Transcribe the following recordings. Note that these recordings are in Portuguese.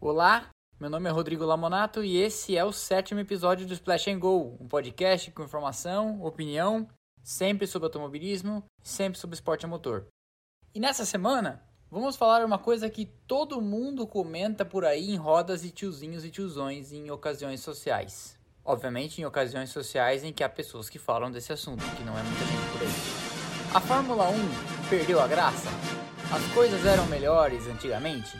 Olá, meu nome é Rodrigo Lamonato e esse é o sétimo episódio do Splash and Go, um podcast com informação, opinião, sempre sobre automobilismo, sempre sobre esporte a motor. E nessa semana, vamos falar uma coisa que todo mundo comenta por aí em rodas e tiozinhos e tiozões em ocasiões sociais. Obviamente em ocasiões sociais em que há pessoas que falam desse assunto, que não é muita gente por aí. A Fórmula 1 perdeu a graça? As coisas eram melhores antigamente?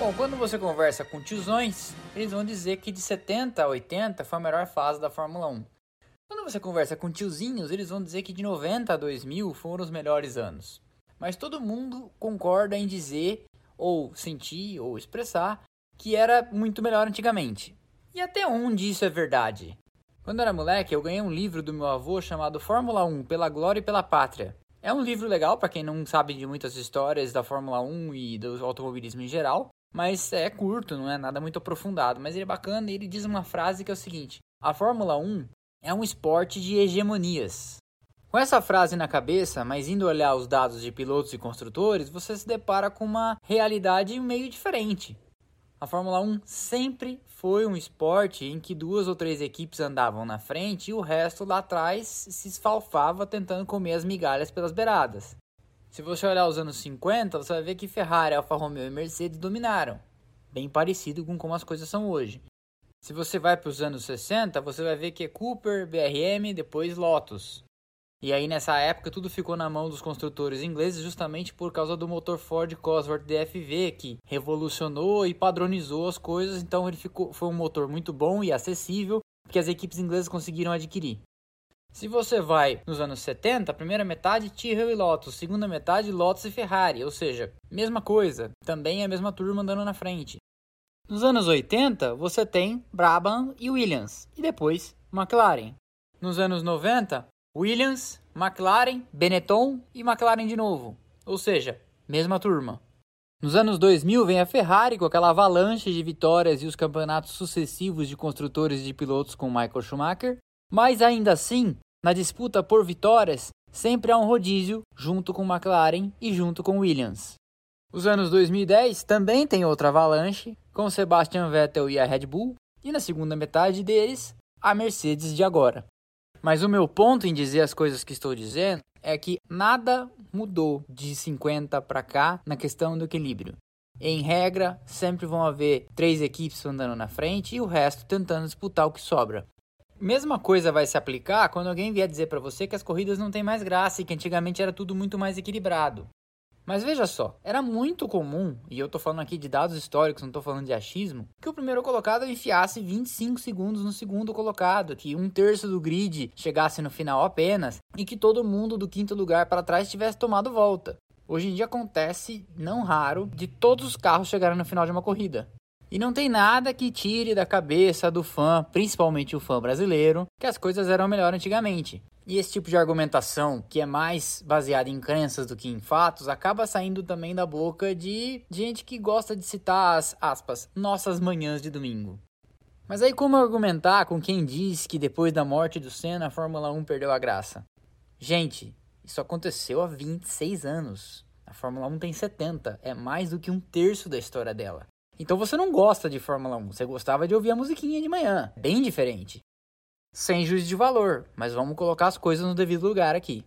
Bom, quando você conversa com tiozões, eles vão dizer que de 70 a 80 foi a melhor fase da Fórmula 1. Quando você conversa com tiozinhos, eles vão dizer que de 90 a 2000 foram os melhores anos. Mas todo mundo concorda em dizer, ou sentir, ou expressar, que era muito melhor antigamente. E até onde isso é verdade? Quando era moleque, eu ganhei um livro do meu avô chamado Fórmula 1 pela Glória e pela Pátria. É um livro legal para quem não sabe de muitas histórias da Fórmula 1 e do automobilismo em geral, mas é curto, não é nada muito aprofundado, mas ele é bacana e ele diz uma frase que é o seguinte: A Fórmula 1 é um esporte de hegemonias. Com essa frase na cabeça, mas indo olhar os dados de pilotos e construtores, você se depara com uma realidade meio diferente. A Fórmula 1 sempre foi um esporte em que duas ou três equipes andavam na frente e o resto lá atrás se esfalfava tentando comer as migalhas pelas beiradas. Se você olhar os anos 50, você vai ver que Ferrari, Alfa Romeo e Mercedes dominaram, bem parecido com como as coisas são hoje. Se você vai para os anos 60, você vai ver que é Cooper, BRM, depois Lotus. E aí nessa época tudo ficou na mão dos construtores ingleses justamente por causa do motor Ford Cosworth DFV que revolucionou e padronizou as coisas, então ele ficou foi um motor muito bom e acessível que as equipes inglesas conseguiram adquirir. Se você vai nos anos 70, primeira metade Tyrrell e Lotus, segunda metade Lotus e Ferrari, ou seja, mesma coisa, também é a mesma turma andando na frente. Nos anos 80, você tem Brabham e Williams, e depois McLaren. Nos anos 90, Williams, McLaren, Benetton e McLaren de novo. Ou seja, mesma turma. Nos anos 2000 vem a Ferrari com aquela avalanche de vitórias e os campeonatos sucessivos de construtores e de pilotos com Michael Schumacher. Mas ainda assim, na disputa por vitórias, sempre há um rodízio junto com McLaren e junto com Williams. Os anos 2010 também tem outra avalanche, com Sebastian Vettel e a Red Bull, e na segunda metade deles, a Mercedes de agora. Mas o meu ponto em dizer as coisas que estou dizendo é que nada mudou de 50 para cá na questão do equilíbrio. Em regra, sempre vão haver três equipes andando na frente e o resto tentando disputar o que sobra. Mesma coisa vai se aplicar quando alguém vier dizer para você que as corridas não têm mais graça e que antigamente era tudo muito mais equilibrado. Mas veja só, era muito comum, e eu tô falando aqui de dados históricos, não tô falando de achismo, que o primeiro colocado enfiasse 25 segundos no segundo colocado, que um terço do grid chegasse no final apenas, e que todo mundo do quinto lugar para trás tivesse tomado volta. Hoje em dia acontece, não raro, de todos os carros chegarem no final de uma corrida. E não tem nada que tire da cabeça do fã, principalmente o fã brasileiro, que as coisas eram melhor antigamente. E esse tipo de argumentação, que é mais baseada em crenças do que em fatos, acaba saindo também da boca de gente que gosta de citar as aspas, nossas manhãs de domingo. Mas aí como argumentar com quem diz que depois da morte do Senna a Fórmula 1 perdeu a graça? Gente, isso aconteceu há 26 anos. A Fórmula 1 tem 70, é mais do que um terço da história dela. Então você não gosta de Fórmula 1, você gostava de ouvir a musiquinha de manhã. Bem diferente. Sem juízo de valor, mas vamos colocar as coisas no devido lugar aqui.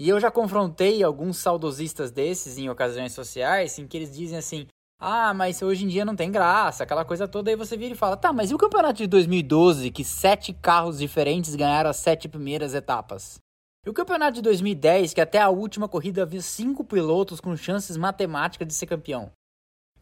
E eu já confrontei alguns saudosistas desses em ocasiões sociais, em que eles dizem assim: ah, mas hoje em dia não tem graça, aquela coisa toda. Aí você vira e fala: tá, mas e o campeonato de 2012, que sete carros diferentes ganharam as sete primeiras etapas? E o campeonato de 2010, que até a última corrida havia cinco pilotos com chances matemáticas de ser campeão?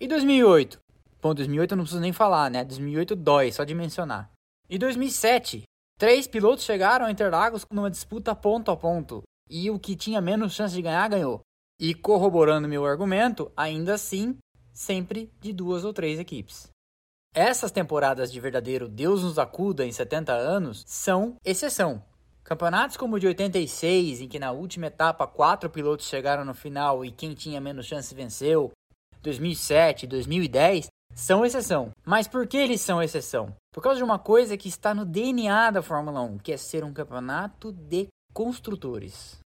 E 2008? Bom, 2008 eu não preciso nem falar, né? 2008 dói, só de mencionar. E 2007, três pilotos chegaram a Interlagos numa disputa ponto a ponto. E o que tinha menos chance de ganhar, ganhou. E corroborando meu argumento, ainda assim, sempre de duas ou três equipes. Essas temporadas de verdadeiro Deus nos acuda em 70 anos são exceção. Campeonatos como o de 86, em que na última etapa quatro pilotos chegaram no final e quem tinha menos chance venceu, 2007, 2010, são exceção. Mas por que eles são exceção? Por causa de uma coisa que está no DNA da Fórmula 1, que é ser um campeonato de construtores.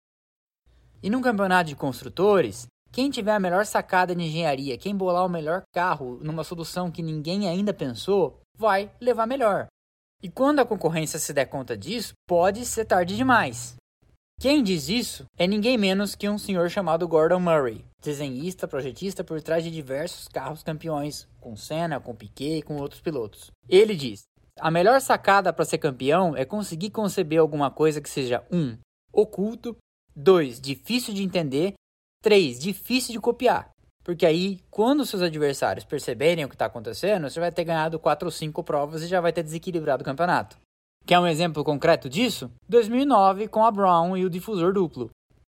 E num campeonato de construtores, Quem tiver a melhor sacada de engenharia, quem bolar o melhor carro numa solução que ninguém ainda pensou, vai levar melhor. E quando a concorrência se der conta disso, pode ser tarde demais. Quem diz isso é ninguém menos que um senhor chamado Gordon Murray, desenhista, projetista por trás de diversos carros campeões, com Senna, com Piquet e com outros pilotos. Ele diz: a melhor sacada para ser campeão é conseguir conceber alguma coisa que seja 1. Um, oculto, 2. difícil de entender 3. Difícil de copiar. Porque aí, quando seus adversários perceberem o que está acontecendo, você vai ter ganhado 4 ou 5 provas e já vai ter desequilibrado o campeonato. Quer um exemplo concreto disso? 2009 com a Brown e o difusor duplo.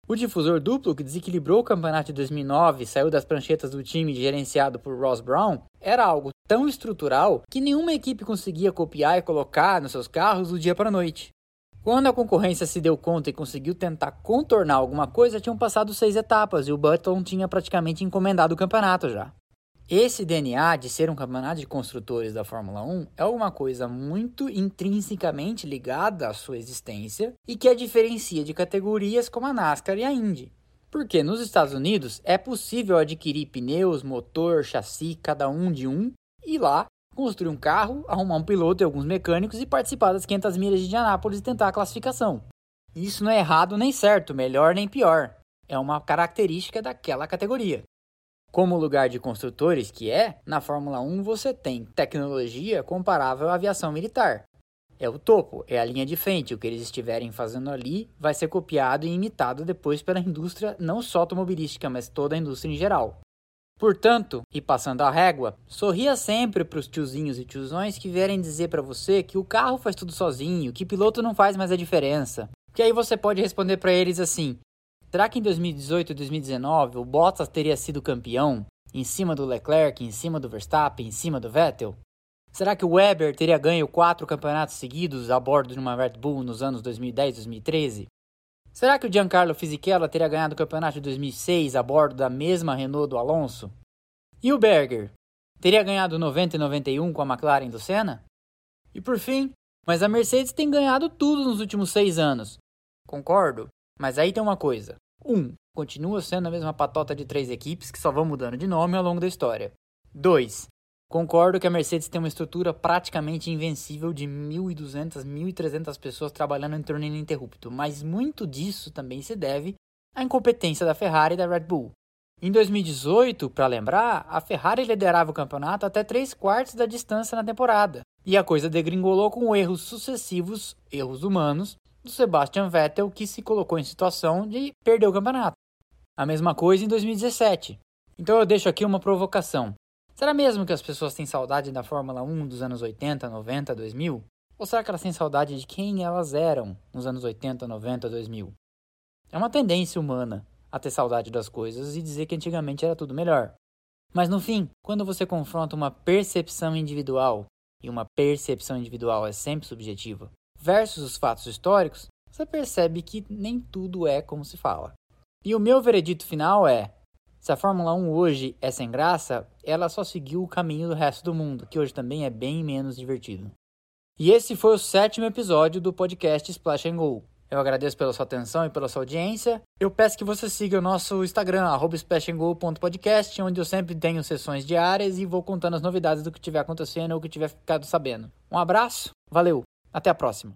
O difusor duplo, que desequilibrou o campeonato de 2009 e saiu das pranchetas do time gerenciado por Ross Brown, era algo tão estrutural que nenhuma equipe conseguia copiar e colocar nos seus carros do dia para a noite. Quando a concorrência se deu conta e conseguiu tentar contornar alguma coisa, tinham passado seis etapas e o Button tinha praticamente encomendado o campeonato já. Esse DNA de ser um campeonato de construtores da Fórmula 1 é uma coisa muito intrinsecamente ligada à sua existência e que a diferencia de categorias como a NASCAR e a Indy. Porque nos Estados Unidos é possível adquirir pneus, motor, chassi, cada um de um, e lá construir um carro, arrumar um piloto e alguns mecânicos e participar das 500 milhas de Indianápolis e tentar a classificação. Isso não é errado nem certo, melhor nem pior. É uma característica daquela categoria. Como lugar de construtores que é, na Fórmula 1 você tem tecnologia comparável à aviação militar. É o topo, é a linha de frente. O que eles estiverem fazendo ali vai ser copiado e imitado depois pela indústria, não só automobilística, mas toda a indústria em geral. Portanto, e passando a régua, sorria sempre para os tiozinhos e tiozões que vierem dizer para você que o carro faz tudo sozinho, que piloto não faz mais a diferença. Que aí você pode responder para eles assim: será que em 2018 e 2019 o Bottas teria sido campeão em cima do Leclerc, em cima do Verstappen, em cima do Vettel? Será que o Weber teria ganho quatro campeonatos seguidos a bordo de uma Red Bull nos anos 2010 e 2013? Será que o Giancarlo Fisichella teria ganhado o campeonato de 2006 a bordo da mesma Renault do Alonso? E o Berger? Teria ganhado 90 e 91 com a McLaren do Senna? E por fim, mas a Mercedes tem ganhado tudo nos últimos seis anos. Concordo, mas aí tem uma coisa. 1. Um, continua sendo a mesma patota de três equipes que só vão mudando de nome ao longo da história. 2. Concordo que a Mercedes tem uma estrutura praticamente invencível de 1.200, 1.300 pessoas trabalhando em torno ininterrupto, mas muito disso também se deve à incompetência da Ferrari e da Red Bull. Em 2018, para lembrar, a Ferrari liderava o campeonato até 3 quartos da distância na temporada, e a coisa degringolou com erros sucessivos, erros humanos, do Sebastian Vettel, que se colocou em situação de perder o campeonato. A mesma coisa em 2017. Então eu deixo aqui uma provocação. Será mesmo que as pessoas têm saudade da Fórmula 1 dos anos 80, 90, 2000? Ou será que elas têm saudade de quem elas eram nos anos 80, 90, 2000? É uma tendência humana a ter saudade das coisas e dizer que antigamente era tudo melhor. Mas no fim, quando você confronta uma percepção individual, e uma percepção individual é sempre subjetiva, versus os fatos históricos, você percebe que nem tudo é como se fala. E o meu veredito final é: se a Fórmula 1 hoje é sem graça, ela só seguiu o caminho do resto do mundo, que hoje também é bem menos divertido. E esse foi o sétimo episódio do podcast Splash and Go. Eu agradeço pela sua atenção e pela sua audiência. Eu peço que você siga o nosso Instagram, splashandgo.podcast, onde eu sempre tenho sessões diárias e vou contando as novidades do que estiver acontecendo ou que tiver ficado sabendo. Um abraço, valeu, até a próxima.